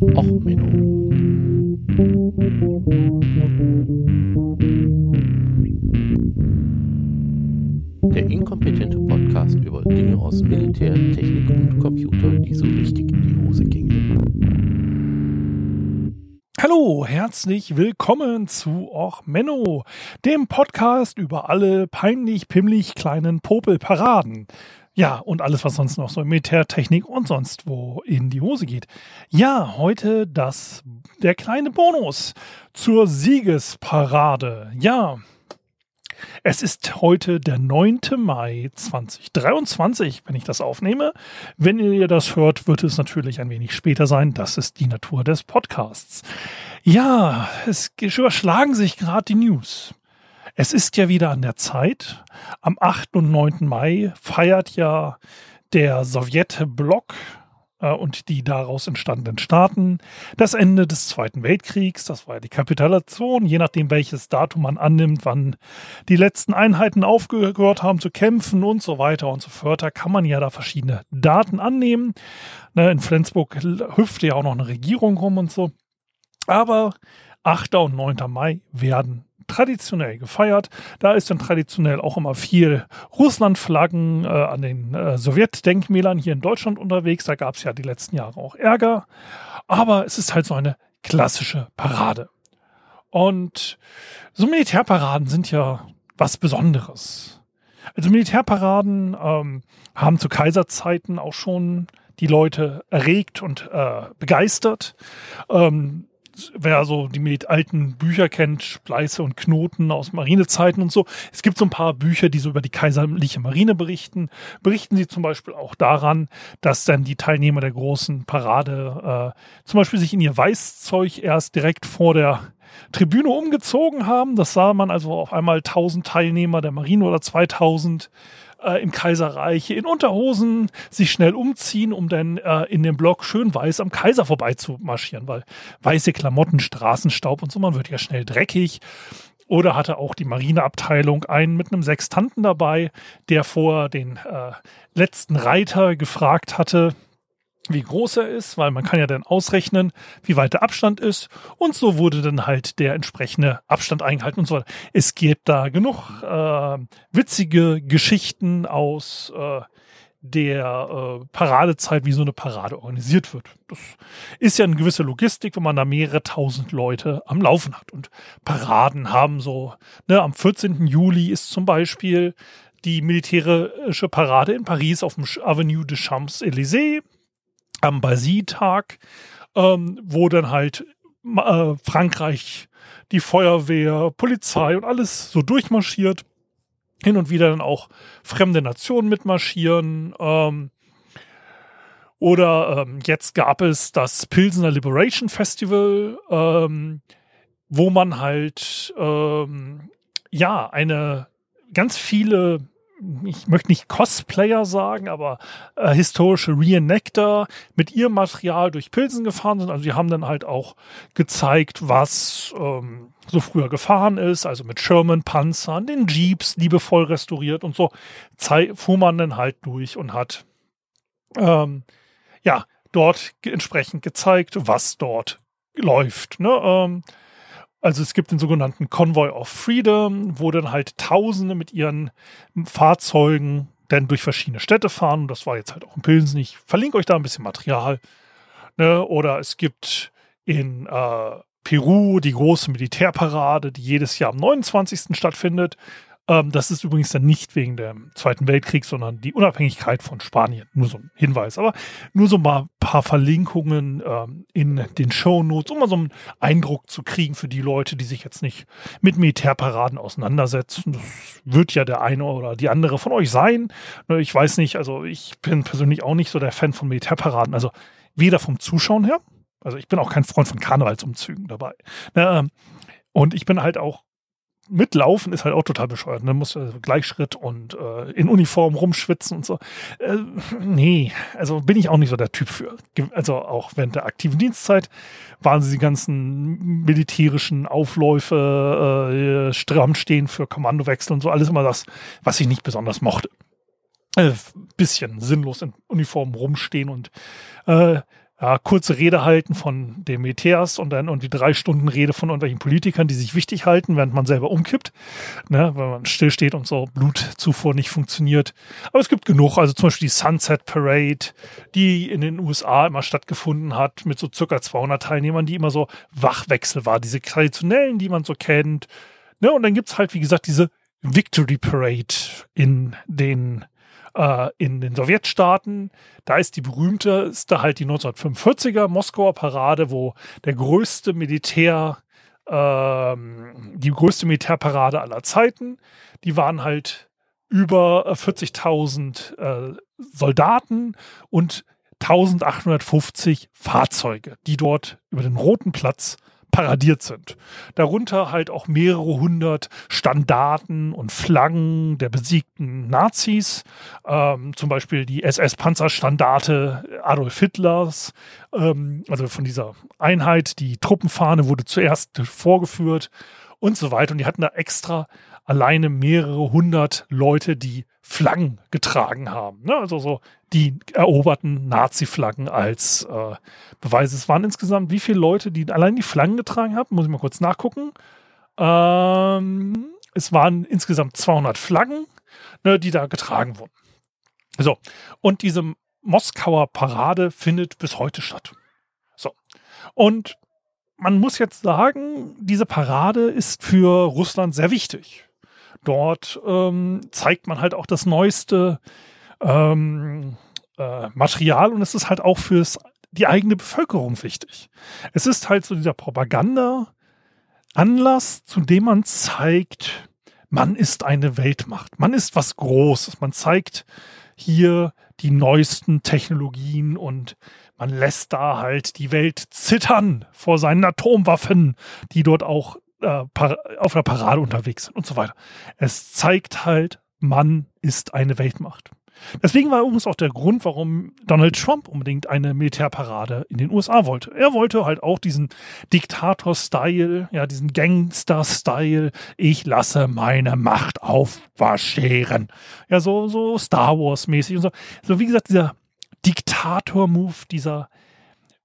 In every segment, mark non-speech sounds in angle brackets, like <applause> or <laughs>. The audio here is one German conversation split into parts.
Och, Menno. Der inkompetente Podcast über Dinge aus Militär, Technik und Computer, die so richtig in die Hose gingen. Hallo, herzlich willkommen zu Och Menno, dem Podcast über alle peinlich pimmlich kleinen Popelparaden. Ja, und alles, was sonst noch so Militärtechnik und sonst wo in die Hose geht. Ja, heute das, der kleine Bonus zur Siegesparade. Ja, es ist heute der 9. Mai 2023, wenn ich das aufnehme. Wenn ihr das hört, wird es natürlich ein wenig später sein. Das ist die Natur des Podcasts. Ja, es überschlagen sich gerade die News. Es ist ja wieder an der Zeit. Am 8. und 9. Mai feiert ja der Sowjetblock äh, und die daraus entstandenen Staaten das Ende des Zweiten Weltkriegs. Das war ja die Kapitulation, je nachdem welches Datum man annimmt, wann die letzten Einheiten aufgehört haben zu kämpfen und so weiter und so fort. Da kann man ja da verschiedene Daten annehmen. Ne, in Flensburg hüpfte ja auch noch eine Regierung rum und so. Aber 8. und 9. Mai werden traditionell gefeiert. Da ist dann traditionell auch immer viel Russlandflaggen äh, an den äh, Sowjetdenkmälern hier in Deutschland unterwegs. Da gab es ja die letzten Jahre auch Ärger. Aber es ist halt so eine klassische Parade. Und so Militärparaden sind ja was Besonderes. Also Militärparaden ähm, haben zu Kaiserzeiten auch schon die Leute erregt und äh, begeistert. Ähm, wer so die alten Bücher kennt, Spleiße und Knoten aus Marinezeiten und so. Es gibt so ein paar Bücher, die so über die kaiserliche Marine berichten. Berichten sie zum Beispiel auch daran, dass dann die Teilnehmer der großen Parade äh, zum Beispiel sich in ihr Weißzeug erst direkt vor der Tribüne umgezogen haben. Das sah man also auf einmal 1000 Teilnehmer der Marine oder 2000 äh, im Kaiserreich in Unterhosen sich schnell umziehen, um dann äh, in dem Block schön weiß am Kaiser vorbei zu marschieren, weil weiße Klamotten, Straßenstaub und so, man wird ja schnell dreckig. Oder hatte auch die Marineabteilung einen mit einem Sextanten dabei, der vor den äh, letzten Reiter gefragt hatte, wie groß er ist, weil man kann ja dann ausrechnen, wie weit der Abstand ist. Und so wurde dann halt der entsprechende Abstand eingehalten und so weiter. Es gibt da genug äh, witzige Geschichten aus äh, der äh, Paradezeit, wie so eine Parade organisiert wird. Das ist ja eine gewisse Logistik, wenn man da mehrere tausend Leute am Laufen hat. Und Paraden haben so, ne, am 14. Juli ist zum Beispiel die militärische Parade in Paris auf dem Avenue des Champs-Élysées am Basile-Tag, ähm, wo dann halt äh, Frankreich, die Feuerwehr, Polizei und alles so durchmarschiert. Hin und wieder dann auch fremde Nationen mitmarschieren. Ähm, oder ähm, jetzt gab es das Pilsener Liberation Festival, ähm, wo man halt ähm, ja eine ganz viele ich möchte nicht Cosplayer sagen, aber äh, historische Reenactor mit ihrem Material durch Pilsen gefahren sind. Also die haben dann halt auch gezeigt, was ähm, so früher gefahren ist, also mit Sherman-Panzern, den Jeeps liebevoll restauriert und so fuhr man dann halt durch und hat ähm, ja dort entsprechend gezeigt, was dort läuft. Ne? Ähm, also es gibt den sogenannten Convoy of Freedom, wo dann halt Tausende mit ihren Fahrzeugen dann durch verschiedene Städte fahren. das war jetzt halt auch in Pilsen. Ich verlinke euch da ein bisschen Material. Ne? Oder es gibt in äh, Peru die große Militärparade, die jedes Jahr am 29. stattfindet. Ähm, das ist übrigens dann nicht wegen dem Zweiten Weltkrieg, sondern die Unabhängigkeit von Spanien. Nur so ein Hinweis. Aber nur so mal ein paar Verlinkungen ähm, in den Show Notes, um mal so einen Eindruck zu kriegen für die Leute, die sich jetzt nicht mit Militärparaden auseinandersetzen. Das wird ja der eine oder die andere von euch sein. Ne, ich weiß nicht, also ich bin persönlich auch nicht so der Fan von Militärparaden. Also weder vom Zuschauen her, also ich bin auch kein Freund von Karnevalsumzügen dabei. Ne, ähm, und ich bin halt auch mitlaufen ist halt auch total bescheuert. Ne? Muss also Gleichschritt und äh, in Uniform rumschwitzen und so. Äh, nee, also bin ich auch nicht so der Typ für. Also auch während der aktiven Dienstzeit waren sie die ganzen militärischen Aufläufe, äh, stramm stehen für Kommandowechsel und so, alles immer das, was ich nicht besonders mochte. Äh, bisschen sinnlos in Uniform rumstehen und äh, ja, kurze Rede halten von den Militärs und dann die drei Stunden Rede von irgendwelchen Politikern, die sich wichtig halten, während man selber umkippt, ne, wenn man stillsteht und so Blutzufuhr nicht funktioniert. Aber es gibt genug, also zum Beispiel die Sunset Parade, die in den USA immer stattgefunden hat, mit so circa 200 Teilnehmern, die immer so Wachwechsel war, diese traditionellen, die man so kennt. Ne, und dann gibt's halt, wie gesagt, diese Victory Parade in den äh, in den Sowjetstaaten. Da ist die berühmteste halt die 1945er Moskauer Parade, wo der größte Militär, ähm, die größte Militärparade aller Zeiten, die waren halt über 40.000 äh, Soldaten und 1850 Fahrzeuge, die dort über den Roten Platz paradiert sind. Darunter halt auch mehrere hundert Standarten und Flaggen der besiegten Nazis, ähm, zum Beispiel die SS-Panzerstandarte Adolf Hitlers, ähm, also von dieser Einheit. Die Truppenfahne wurde zuerst vorgeführt und so weiter. Und die hatten da extra alleine mehrere hundert Leute, die Flaggen getragen haben. Ne? Also so die eroberten Nazi-Flaggen als äh, Beweise. Es waren insgesamt wie viele Leute, die allein die Flaggen getragen haben? Muss ich mal kurz nachgucken. Ähm, es waren insgesamt 200 Flaggen, ne, die da getragen wurden. So, und diese Moskauer Parade findet bis heute statt. So, und man muss jetzt sagen, diese Parade ist für Russland sehr wichtig. Dort ähm, zeigt man halt auch das neueste ähm, äh, Material und es ist halt auch fürs die eigene Bevölkerung wichtig. Es ist halt so dieser Propaganda-Anlass, zu dem man zeigt, man ist eine Weltmacht, man ist was Großes, man zeigt hier die neuesten Technologien und man lässt da halt die Welt zittern vor seinen Atomwaffen, die dort auch äh, auf der Parade unterwegs sind und so weiter. Es zeigt halt, man ist eine Weltmacht. Deswegen war übrigens auch der Grund, warum Donald Trump unbedingt eine Militärparade in den USA wollte. Er wollte halt auch diesen Diktator-Style, ja, diesen Gangster-Style, ich lasse meine Macht aufwascheren. Ja, so, so Star Wars-mäßig und so. So, wie gesagt, dieser Diktator-Move, dieser,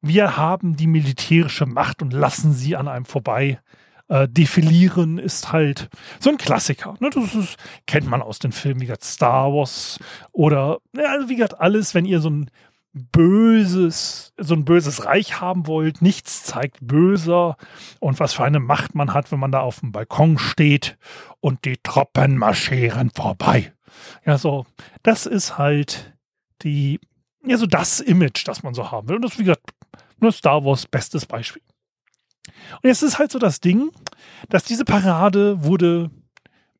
wir haben die militärische Macht und lassen sie an einem vorbei äh, defilieren ist halt so ein Klassiker. Ne? Das ist, kennt man aus den Filmen wie gesagt Star Wars oder ja, also wie gesagt alles, wenn ihr so ein böses, so ein böses Reich haben wollt, nichts zeigt böser und was für eine Macht man hat, wenn man da auf dem Balkon steht und die Truppen marschieren vorbei. Ja, so, das ist halt die, ja, so das Image, das man so haben will. Und das ist, wie gesagt, nur Star Wars bestes Beispiel. Und jetzt ist halt so das Ding, dass diese Parade wurde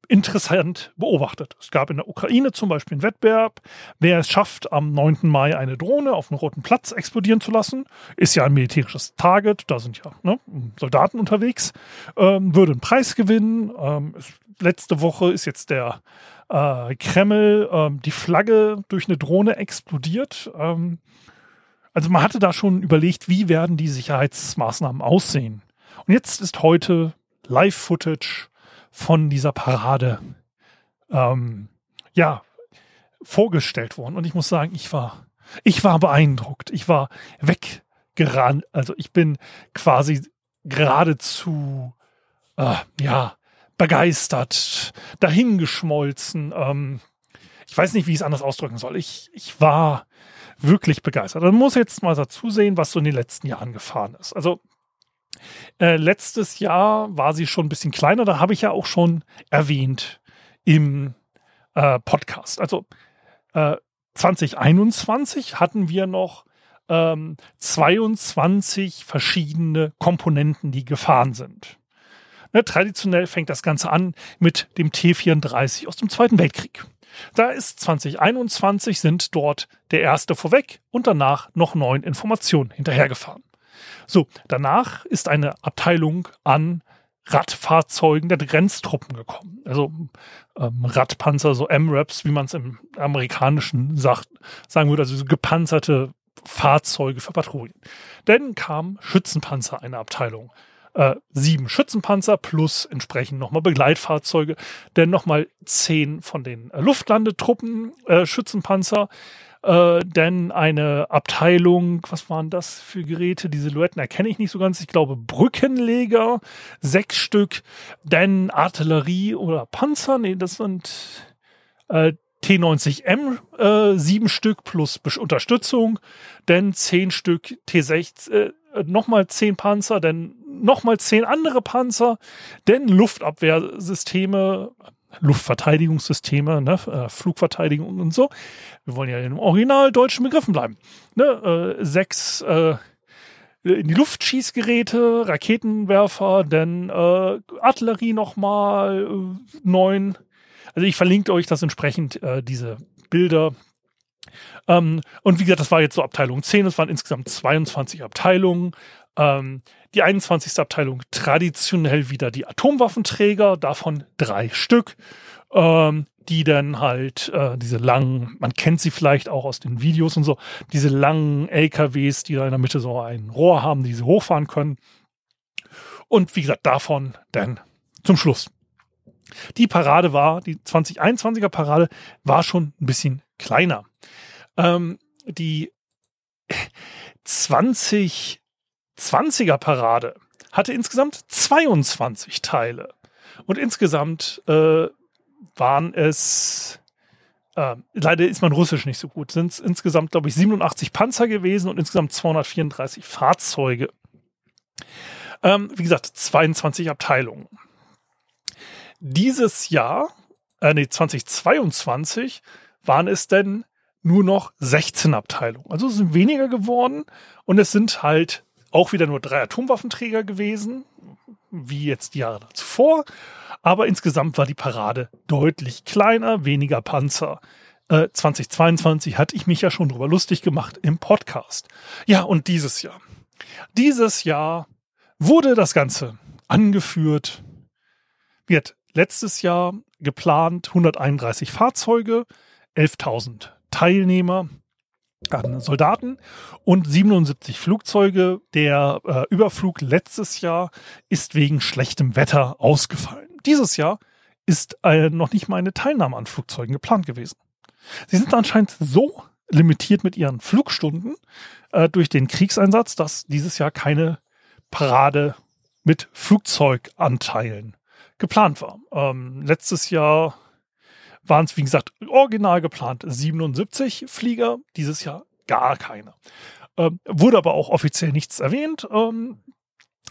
interessant beobachtet. Es gab in der Ukraine zum Beispiel einen Wettbewerb, wer es schafft, am 9. Mai eine Drohne auf einem roten Platz explodieren zu lassen, ist ja ein militärisches Target, da sind ja ne, Soldaten unterwegs, ähm, würde einen Preis gewinnen. Ähm, es, letzte Woche ist jetzt der äh, Kreml ähm, die Flagge durch eine Drohne explodiert. Ähm, also man hatte da schon überlegt, wie werden die Sicherheitsmaßnahmen aussehen. Und jetzt ist heute Live-Footage von dieser Parade ähm, ja vorgestellt worden. Und ich muss sagen, ich war, ich war beeindruckt. Ich war weggerannt. Also ich bin quasi geradezu äh, ja begeistert, dahingeschmolzen. Ähm, ich weiß nicht, wie ich es anders ausdrücken soll. Ich, ich war wirklich begeistert. Man muss jetzt mal dazu sehen, was so in den letzten Jahren gefahren ist. Also äh, letztes Jahr war sie schon ein bisschen kleiner, da habe ich ja auch schon erwähnt im äh, Podcast. Also äh, 2021 hatten wir noch ähm, 22 verschiedene Komponenten, die gefahren sind. Ne, traditionell fängt das Ganze an mit dem T34 aus dem Zweiten Weltkrieg. Da ist 2021 sind dort der erste vorweg und danach noch neun Informationen hinterhergefahren. So, danach ist eine Abteilung an Radfahrzeugen der Grenztruppen gekommen. Also ähm, Radpanzer, so M-Raps, wie man es im amerikanischen sagt, sagen würde, also so gepanzerte Fahrzeuge für Patrouillen. Dann kam Schützenpanzer, eine Abteilung äh, sieben Schützenpanzer plus entsprechend nochmal Begleitfahrzeuge, denn nochmal zehn von den äh, Luftlandetruppen äh, Schützenpanzer, Äh, denn eine Abteilung, was waren das für Geräte? Die Silhouetten erkenne ich nicht so ganz. Ich glaube Brückenleger, sechs Stück. Denn Artillerie oder Panzer, nee, das sind äh, T90M, äh, sieben Stück plus Unterstützung. Denn zehn Stück T6, äh, nochmal zehn Panzer, denn nochmal zehn andere Panzer, denn Luftabwehrsysteme, Luftverteidigungssysteme, ne, äh, Flugverteidigung und so. Wir wollen ja in original deutschen Begriffen bleiben. Ne, äh, sechs äh, in die Luftschießgeräte, Raketenwerfer, dann äh, Artillerie nochmal äh, neun. Also ich verlinke euch das entsprechend, äh, diese Bilder. Ähm, und wie gesagt, das war jetzt so Abteilung 10, es waren insgesamt 22 Abteilungen. Ähm, die 21. Abteilung traditionell wieder die Atomwaffenträger, davon drei Stück, ähm, die dann halt äh, diese langen, man kennt sie vielleicht auch aus den Videos und so, diese langen LKWs, die da in der Mitte so ein Rohr haben, die sie hochfahren können. Und wie gesagt, davon dann zum Schluss. Die Parade war, die 2021er Parade war schon ein bisschen kleiner. Ähm, die 20 20er Parade hatte insgesamt 22 Teile. Und insgesamt äh, waren es, äh, leider ist mein Russisch nicht so gut, sind es insgesamt, glaube ich, 87 Panzer gewesen und insgesamt 234 Fahrzeuge. Ähm, wie gesagt, 22 Abteilungen. Dieses Jahr, äh, nee, 2022, waren es denn nur noch 16 Abteilungen. Also es sind weniger geworden und es sind halt auch wieder nur drei Atomwaffenträger gewesen, wie jetzt die Jahre zuvor. Aber insgesamt war die Parade deutlich kleiner, weniger Panzer. Äh, 2022 hatte ich mich ja schon drüber lustig gemacht im Podcast. Ja, und dieses Jahr. Dieses Jahr wurde das Ganze angeführt. Wird letztes Jahr geplant 131 Fahrzeuge, 11.000 Teilnehmer Soldaten und 77 Flugzeuge. Der äh, Überflug letztes Jahr ist wegen schlechtem Wetter ausgefallen. Dieses Jahr ist äh, noch nicht mal eine Teilnahme an Flugzeugen geplant gewesen. Sie sind anscheinend so limitiert mit ihren Flugstunden äh, durch den Kriegseinsatz, dass dieses Jahr keine Parade mit Flugzeuganteilen geplant war. Ähm, letztes Jahr waren es, wie gesagt, original geplant 77 Flieger, dieses Jahr gar keine. Ähm, wurde aber auch offiziell nichts erwähnt. Ähm,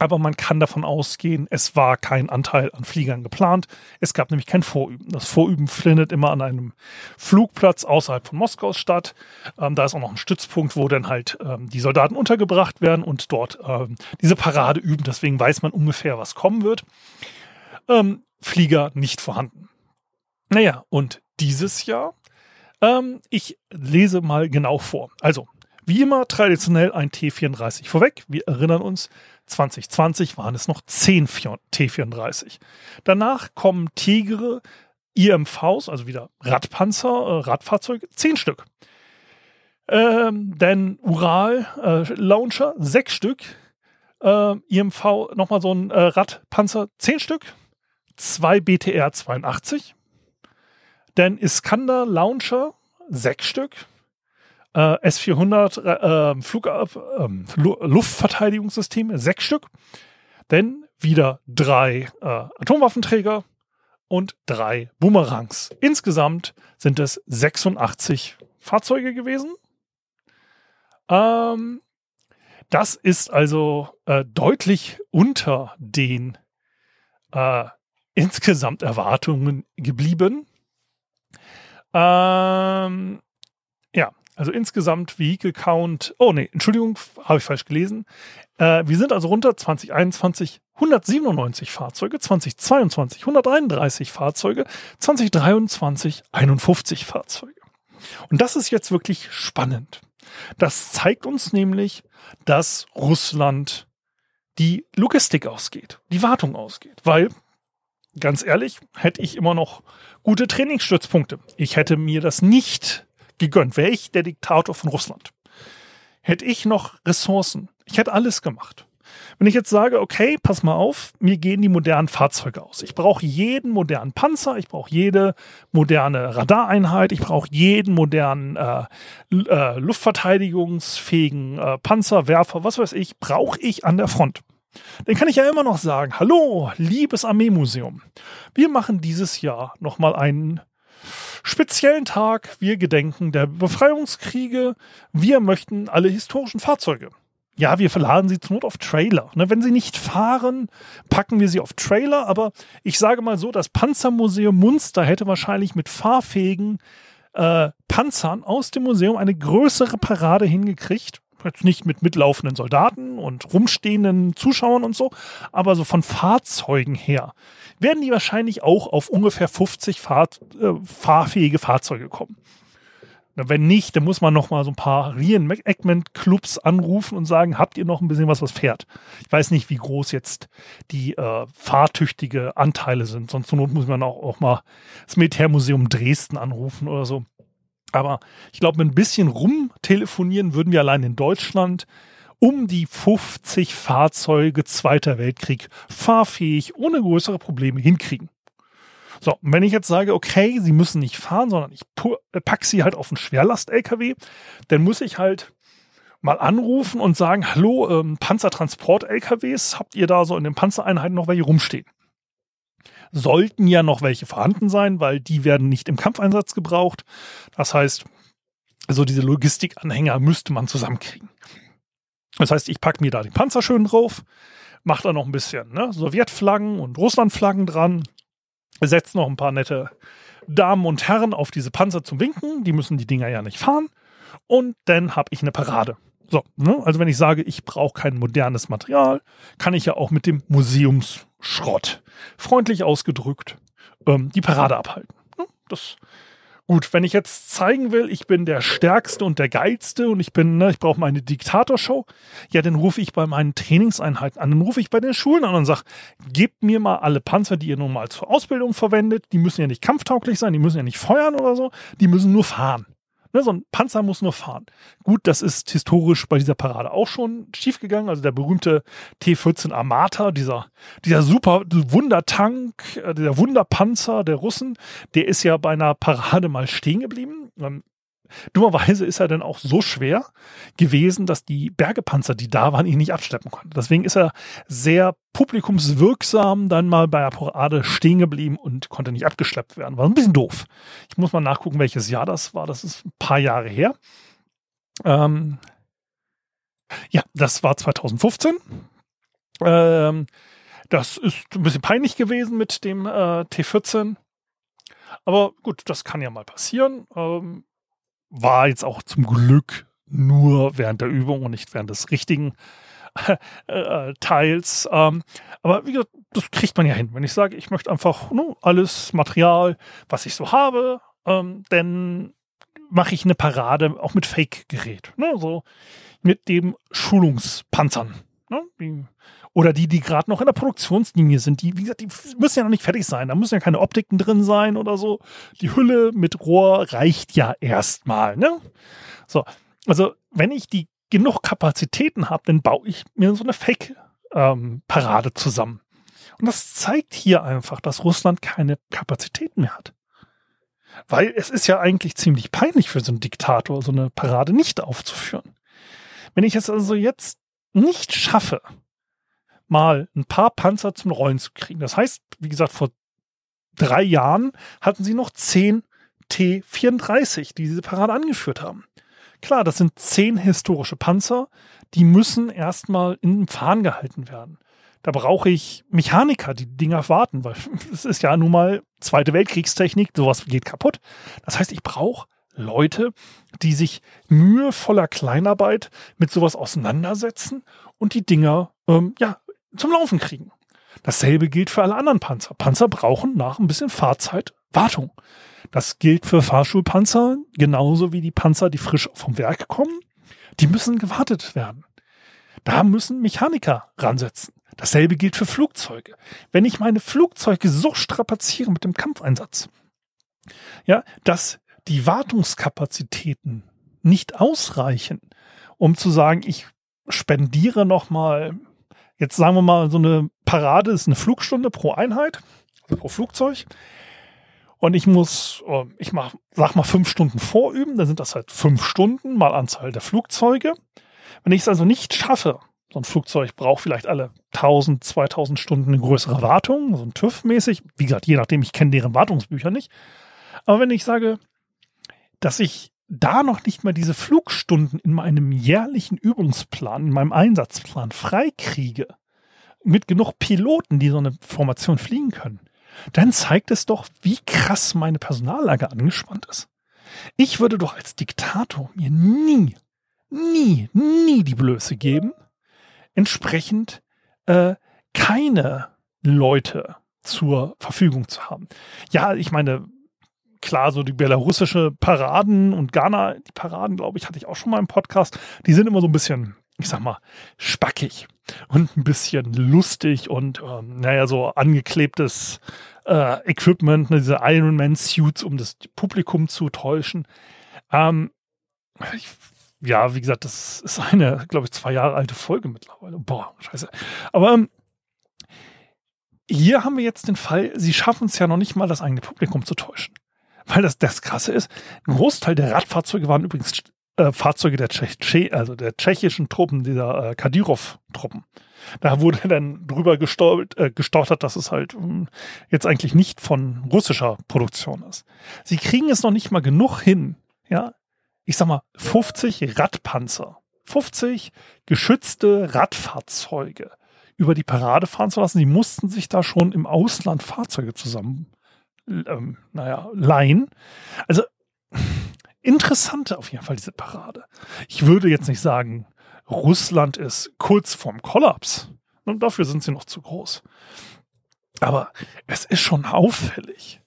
aber man kann davon ausgehen, es war kein Anteil an Fliegern geplant. Es gab nämlich kein Vorüben. Das Vorüben findet immer an einem Flugplatz außerhalb von Moskau statt. Ähm, da ist auch noch ein Stützpunkt, wo dann halt ähm, die Soldaten untergebracht werden und dort ähm, diese Parade üben. Deswegen weiß man ungefähr, was kommen wird. Ähm, Flieger nicht vorhanden. Naja, und dieses Jahr, ähm, ich lese mal genau vor. Also, wie immer traditionell ein T34 vorweg. Wir erinnern uns, 2020 waren es noch 10 T34. Danach kommen Tigre, IMVs, also wieder Radpanzer, äh, Radfahrzeuge, 10 Stück. Ähm, dann Ural äh, Launcher, 6 Stück. Äh, IMV, nochmal so ein äh, Radpanzer, 10 Stück. Zwei BTR 82, dann Iskander Launcher, sechs Stück. Äh, S400 äh, Flug, äh, Luftverteidigungssysteme, sechs Stück. Dann wieder drei äh, Atomwaffenträger und drei Boomerangs. Insgesamt sind es 86 Fahrzeuge gewesen. Ähm, das ist also äh, deutlich unter den äh, insgesamt Erwartungen geblieben. Ähm, ja, also insgesamt Vehicle Count. Oh nee, Entschuldigung, habe ich falsch gelesen. Äh, wir sind also runter 2021 197 Fahrzeuge, 2022 133 Fahrzeuge, 2023 51 Fahrzeuge. Und das ist jetzt wirklich spannend. Das zeigt uns nämlich, dass Russland die Logistik ausgeht, die Wartung ausgeht. Weil, ganz ehrlich, hätte ich immer noch gute Trainingsstützpunkte. Ich hätte mir das nicht gegönnt. Wäre ich der Diktator von Russland. Hätte ich noch Ressourcen. Ich hätte alles gemacht. Wenn ich jetzt sage, okay, pass mal auf, mir gehen die modernen Fahrzeuge aus. Ich brauche jeden modernen Panzer, ich brauche jede moderne Radareinheit, ich brauche jeden modernen äh, äh, luftverteidigungsfähigen äh, Panzerwerfer, was weiß ich, brauche ich an der Front. Dann kann ich ja immer noch sagen, hallo, liebes Armeemuseum, wir machen dieses Jahr nochmal einen speziellen Tag. Wir gedenken der Befreiungskriege. Wir möchten alle historischen Fahrzeuge. Ja, wir verladen sie zur Not auf Trailer. Ne, wenn sie nicht fahren, packen wir sie auf Trailer. Aber ich sage mal so, das Panzermuseum Munster hätte wahrscheinlich mit fahrfähigen äh, Panzern aus dem Museum eine größere Parade hingekriegt. Jetzt nicht mit mitlaufenden Soldaten und rumstehenden Zuschauern und so, aber so von Fahrzeugen her werden die wahrscheinlich auch auf ungefähr 50 Fahr äh, fahrfähige Fahrzeuge kommen. Wenn nicht, dann muss man noch mal so ein paar Reenactment-Clubs anrufen und sagen, habt ihr noch ein bisschen was, was fährt? Ich weiß nicht, wie groß jetzt die äh, fahrtüchtige Anteile sind. Sonst zur Not muss man auch, auch mal das Militärmuseum Dresden anrufen oder so. Aber ich glaube, mit ein bisschen rumtelefonieren würden wir allein in Deutschland um die 50 Fahrzeuge Zweiter Weltkrieg fahrfähig ohne größere Probleme hinkriegen. So, wenn ich jetzt sage, okay, sie müssen nicht fahren, sondern ich äh, packe sie halt auf einen Schwerlast-LKW, dann muss ich halt mal anrufen und sagen, hallo, ähm, Panzertransport-LKWs, habt ihr da so in den Panzereinheiten noch welche rumstehen? Sollten ja noch welche vorhanden sein, weil die werden nicht im Kampfeinsatz gebraucht. Das heißt, so diese Logistikanhänger müsste man zusammenkriegen. Das heißt, ich packe mir da die Panzer schön drauf, mache da noch ein bisschen ne, Sowjetflaggen und Russlandflaggen dran, setze noch ein paar nette Damen und Herren auf diese Panzer zum Winken. Die müssen die Dinger ja nicht fahren. Und dann habe ich eine Parade. So, ne? also wenn ich sage, ich brauche kein modernes Material, kann ich ja auch mit dem Museumsschrott, freundlich ausgedrückt, ähm, die Parade abhalten. Ne? Das Gut, wenn ich jetzt zeigen will, ich bin der Stärkste und der Geilste und ich bin, ne, ich brauche meine Diktatorshow, ja, dann rufe ich bei meinen Trainingseinheiten an, dann rufe ich bei den Schulen an und sage, gebt mir mal alle Panzer, die ihr nun mal zur Ausbildung verwendet. Die müssen ja nicht kampftauglich sein, die müssen ja nicht feuern oder so, die müssen nur fahren. Ne, so ein Panzer muss nur fahren. Gut, das ist historisch bei dieser Parade auch schon schiefgegangen. Also der berühmte T-14 Armata, dieser, dieser super Wundertank, äh, dieser Wunderpanzer der Russen, der ist ja bei einer Parade mal stehen geblieben. Dummerweise ist er dann auch so schwer gewesen, dass die Bergepanzer, die da waren, ihn nicht abschleppen konnten. Deswegen ist er sehr publikumswirksam dann mal bei der Parade stehen geblieben und konnte nicht abgeschleppt werden. War ein bisschen doof. Ich muss mal nachgucken, welches Jahr das war. Das ist ein paar Jahre her. Ähm ja, das war 2015. Ähm das ist ein bisschen peinlich gewesen mit dem äh, T14. Aber gut, das kann ja mal passieren. Ähm, war jetzt auch zum Glück nur während der Übung und nicht während des richtigen <laughs> äh, Teils. Ähm, aber wie gesagt, das kriegt man ja hin. Wenn ich sage, ich möchte einfach no, alles Material, was ich so habe, ähm, dann mache ich eine Parade auch mit Fake-Gerät. Ne? So mit dem Schulungspanzern. Ne? Die, oder die, die gerade noch in der Produktionslinie sind, die, wie gesagt, die müssen ja noch nicht fertig sein. Da müssen ja keine Optiken drin sein oder so. Die Hülle mit Rohr reicht ja erstmal, ne? So. Also, wenn ich die genug Kapazitäten habe, dann baue ich mir so eine Fake-Parade ähm, zusammen. Und das zeigt hier einfach, dass Russland keine Kapazitäten mehr hat. Weil es ist ja eigentlich ziemlich peinlich für so einen Diktator, so eine Parade nicht aufzuführen. Wenn ich es also jetzt nicht schaffe, mal ein paar Panzer zum Rollen zu kriegen. Das heißt, wie gesagt, vor drei Jahren hatten sie noch zehn T-34, die diese Parade angeführt haben. Klar, das sind zehn historische Panzer, die müssen erstmal in Fahren gehalten werden. Da brauche ich Mechaniker, die, die Dinger warten, weil <laughs> es ist ja nun mal Zweite Weltkriegstechnik, sowas geht kaputt. Das heißt, ich brauche Leute, die sich mühevoller Kleinarbeit mit sowas auseinandersetzen und die Dinger ähm, ja zum Laufen kriegen. Dasselbe gilt für alle anderen Panzer. Panzer brauchen nach ein bisschen Fahrzeit Wartung. Das gilt für Fahrschulpanzer genauso wie die Panzer, die frisch vom Werk kommen. Die müssen gewartet werden. Da müssen Mechaniker ransetzen. Dasselbe gilt für Flugzeuge. Wenn ich meine Flugzeuge so strapaziere mit dem Kampfeinsatz, ja, dass die Wartungskapazitäten nicht ausreichen, um zu sagen, ich spendiere nochmal jetzt sagen wir mal, so eine Parade ist eine Flugstunde pro Einheit, also pro Flugzeug. Und ich muss, äh, ich mach, sag mal fünf Stunden vorüben, dann sind das halt fünf Stunden mal Anzahl der Flugzeuge. Wenn ich es also nicht schaffe, so ein Flugzeug braucht vielleicht alle 1000, 2000 Stunden eine größere Wartung, so ein TÜV-mäßig. Wie gesagt, je nachdem, ich kenne deren Wartungsbücher nicht. Aber wenn ich sage, dass ich da noch nicht mal diese Flugstunden in meinem jährlichen Übungsplan, in meinem Einsatzplan freikriege, mit genug Piloten, die so eine Formation fliegen können, dann zeigt es doch, wie krass meine Personallage angespannt ist. Ich würde doch als Diktator mir nie, nie, nie die Blöße geben, entsprechend äh, keine Leute zur Verfügung zu haben. Ja, ich meine, klar, so die belarussische Paraden und Ghana, die Paraden, glaube ich, hatte ich auch schon mal im Podcast, die sind immer so ein bisschen, ich sag mal, spackig und ein bisschen lustig und ähm, naja, so angeklebtes äh, Equipment, ne, diese Iron Man Suits, um das Publikum zu täuschen. Ähm, ich ja, wie gesagt, das ist eine, glaube ich, zwei Jahre alte Folge mittlerweile. Boah, scheiße. Aber ähm, hier haben wir jetzt den Fall, sie schaffen es ja noch nicht mal, das eigene Publikum zu täuschen. Weil das, das Krasse ist, ein Großteil der Radfahrzeuge waren übrigens äh, Fahrzeuge der, Tschech, also der tschechischen Truppen, dieser äh, Kadyrov-Truppen. Da wurde dann drüber gestolpert, äh, gestottert, dass es halt ähm, jetzt eigentlich nicht von russischer Produktion ist. Sie kriegen es noch nicht mal genug hin, ja, ich sag mal, 50 Radpanzer, 50 geschützte Radfahrzeuge über die Parade fahren zu lassen. Die mussten sich da schon im Ausland Fahrzeuge zusammen, ähm, naja, leihen. Also interessante auf jeden Fall diese Parade. Ich würde jetzt nicht sagen, Russland ist kurz vorm Kollaps. Und dafür sind sie noch zu groß. Aber es ist schon auffällig.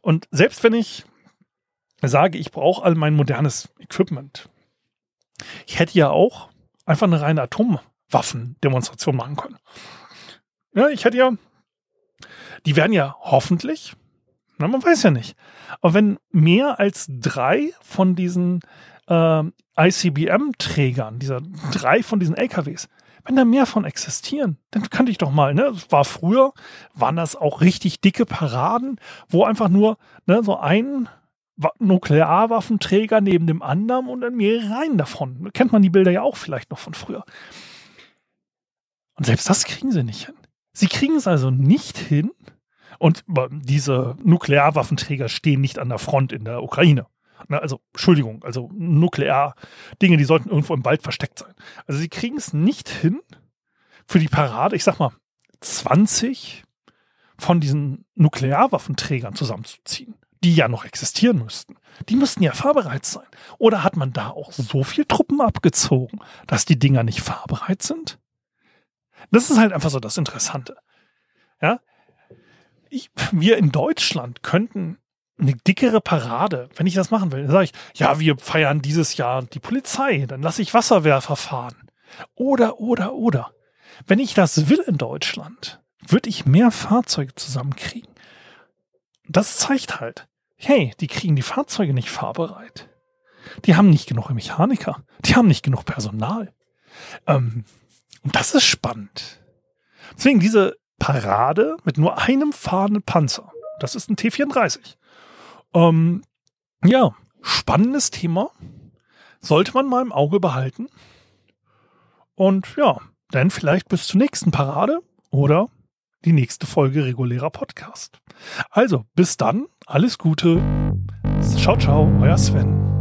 Und selbst wenn ich sage, ich brauche all mein modernes Equipment. Ich hätte ja auch einfach eine reine Atomwaffendemonstration machen können. Ja, ich hätte ja, die werden ja hoffentlich, na, man weiß ja nicht, aber wenn mehr als drei von diesen äh, ICBM-Trägern, dieser drei von diesen LKWs, wenn da mehr von existieren, dann könnte ich doch mal, ne, war früher, waren das auch richtig dicke Paraden, wo einfach nur ne, so ein Nuklearwaffenträger neben dem anderen und dann mehrere Reihen davon. Kennt man die Bilder ja auch vielleicht noch von früher. Und selbst das kriegen sie nicht hin. Sie kriegen es also nicht hin. Und diese Nuklearwaffenträger stehen nicht an der Front in der Ukraine. Also, Entschuldigung, also Nuklear-Dinge, die sollten irgendwo im Wald versteckt sein. Also, sie kriegen es nicht hin, für die Parade, ich sag mal, 20 von diesen Nuklearwaffenträgern zusammenzuziehen die ja noch existieren müssten. Die müssten ja fahrbereit sein. Oder hat man da auch so viel Truppen abgezogen, dass die Dinger nicht fahrbereit sind? Das ist halt einfach so das Interessante. Ja, ich, wir in Deutschland könnten eine dickere Parade, wenn ich das machen will, dann sage ich, ja, wir feiern dieses Jahr die Polizei, dann lasse ich Wasserwerfer fahren. Oder, oder, oder. Wenn ich das will in Deutschland, würde ich mehr Fahrzeuge zusammenkriegen. Das zeigt halt, hey, die kriegen die Fahrzeuge nicht fahrbereit. Die haben nicht genug Mechaniker. Die haben nicht genug Personal. Ähm, und das ist spannend. Deswegen diese Parade mit nur einem fahrenden Panzer. Das ist ein T34. Ähm, ja, spannendes Thema. Sollte man mal im Auge behalten. Und ja, dann vielleicht bis zur nächsten Parade oder die nächste Folge regulärer Podcast. Also, bis dann, alles Gute. Ciao, ciao, euer Sven.